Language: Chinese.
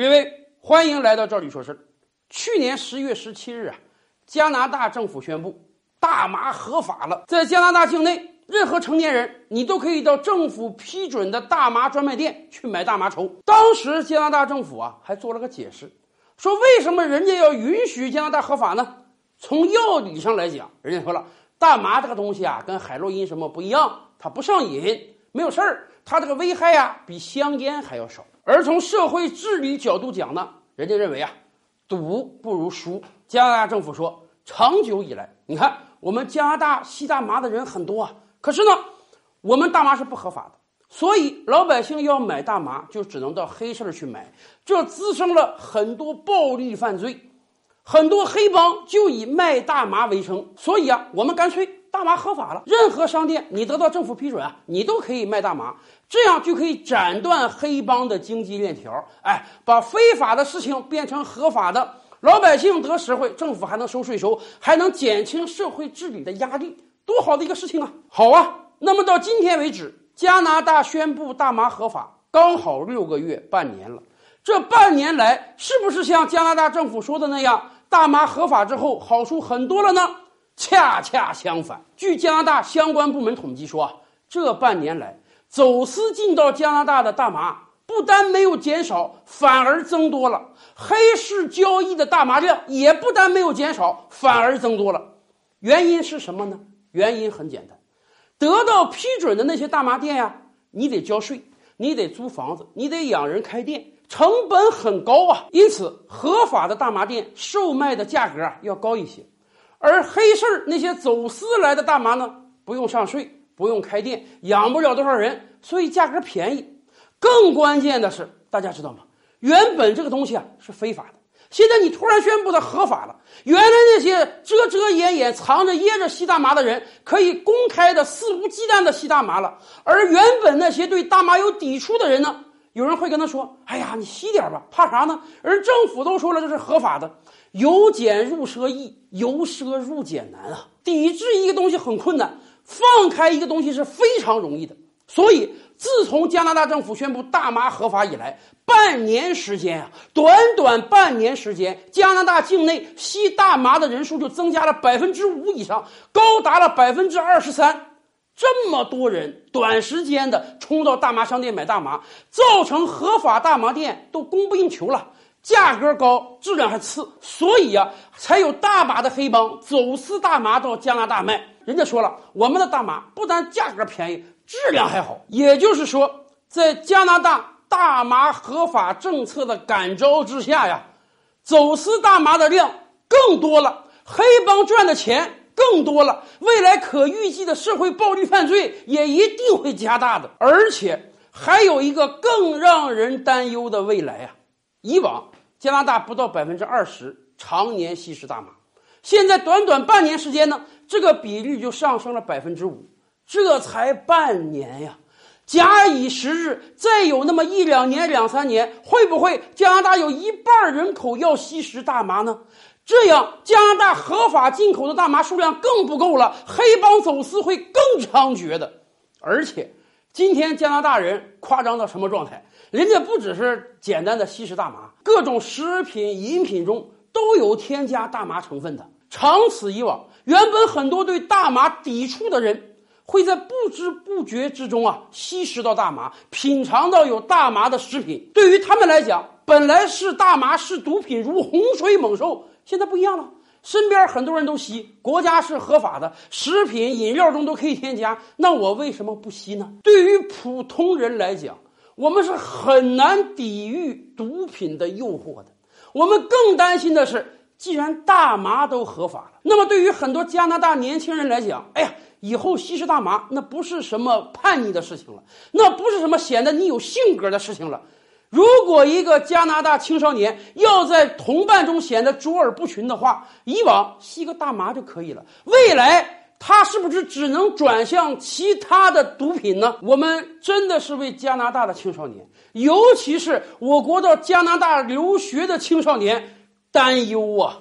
各位，欢迎来到这里说事。去年十月十七日啊，加拿大政府宣布大麻合法了，在加拿大境内，任何成年人你都可以到政府批准的大麻专卖店去买大麻抽。当时加拿大政府啊还做了个解释，说为什么人家要允许加拿大合法呢？从药理上来讲，人家说了，大麻这个东西啊跟海洛因什么不一样，它不上瘾，没有事儿，它这个危害啊比香烟还要少。而从社会治理角度讲呢，人家认为啊，赌不如输。加拿大政府说，长久以来，你看我们加拿大吸大麻的人很多啊，可是呢，我们大麻是不合法的，所以老百姓要买大麻就只能到黑市去买，这滋生了很多暴力犯罪，很多黑帮就以卖大麻为生，所以啊，我们干脆。大麻合法了，任何商店你得到政府批准啊，你都可以卖大麻，这样就可以斩断黑帮的经济链条，哎，把非法的事情变成合法的，老百姓得实惠，政府还能收税收，还能减轻社会治理的压力，多好的一个事情啊！好啊，那么到今天为止，加拿大宣布大麻合法，刚好六个月，半年了。这半年来，是不是像加拿大政府说的那样，大麻合法之后好处很多了呢？恰恰相反，据加拿大相关部门统计说，这半年来走私进到加拿大的大麻不单没有减少，反而增多了；黑市交易的大麻量也不单没有减少，反而增多了。原因是什么呢？原因很简单，得到批准的那些大麻店呀，你得交税，你得租房子，你得养人开店，成本很高啊。因此，合法的大麻店售卖的价格要高一些。而黑市那些走私来的大麻呢，不用上税，不用开店，养不了多少人，所以价格便宜。更关键的是，大家知道吗？原本这个东西啊是非法的，现在你突然宣布它合法了。原来那些遮遮掩掩、藏着掖着吸大麻的人，可以公开的肆无忌惮的吸大麻了。而原本那些对大麻有抵触的人呢？有人会跟他说：“哎呀，你吸点吧，怕啥呢？”而政府都说了这是合法的，由俭入奢易，由奢入俭难啊！抵制一个东西很困难，放开一个东西是非常容易的。所以，自从加拿大政府宣布大麻合法以来，半年时间啊，短短半年时间，加拿大境内吸大麻的人数就增加了百分之五以上，高达了百分之二十三。这么多人短时间的冲到大麻商店买大麻，造成合法大麻店都供不应求了，价格高，质量还次，所以呀，才有大把的黑帮走私大麻到加拿大卖。人家说了，我们的大麻不但价格便宜，质量还好。也就是说，在加拿大大麻合法政策的感召之下呀，走私大麻的量更多了，黑帮赚的钱。更多了，未来可预计的社会暴力犯罪也一定会加大的，而且还有一个更让人担忧的未来啊！以往加拿大不到百分之二十常年吸食大麻，现在短短半年时间呢，这个比率就上升了百分之五。这才半年呀！假以时日，再有那么一两年、两三年，会不会加拿大有一半人口要吸食大麻呢？这样，加拿大合法进口的大麻数量更不够了，黑帮走私会更猖獗的。而且，今天加拿大人夸张到什么状态？人家不只是简单的吸食大麻，各种食品饮品中都有添加大麻成分的。长此以往，原本很多对大麻抵触的人，会在不知不觉之中啊吸食到大麻，品尝到有大麻的食品。对于他们来讲，本来是大麻是毒品，如洪水猛兽。现在不一样了，身边很多人都吸，国家是合法的，食品饮料中都可以添加，那我为什么不吸呢？对于普通人来讲，我们是很难抵御毒品的诱惑的。我们更担心的是，既然大麻都合法了，那么对于很多加拿大年轻人来讲，哎呀，以后吸食大麻那不是什么叛逆的事情了，那不是什么显得你有性格的事情了。如果一个加拿大青少年要在同伴中显得卓尔不群的话，以往吸个大麻就可以了。未来他是不是只能转向其他的毒品呢？我们真的是为加拿大的青少年，尤其是我国到加拿大留学的青少年担忧啊！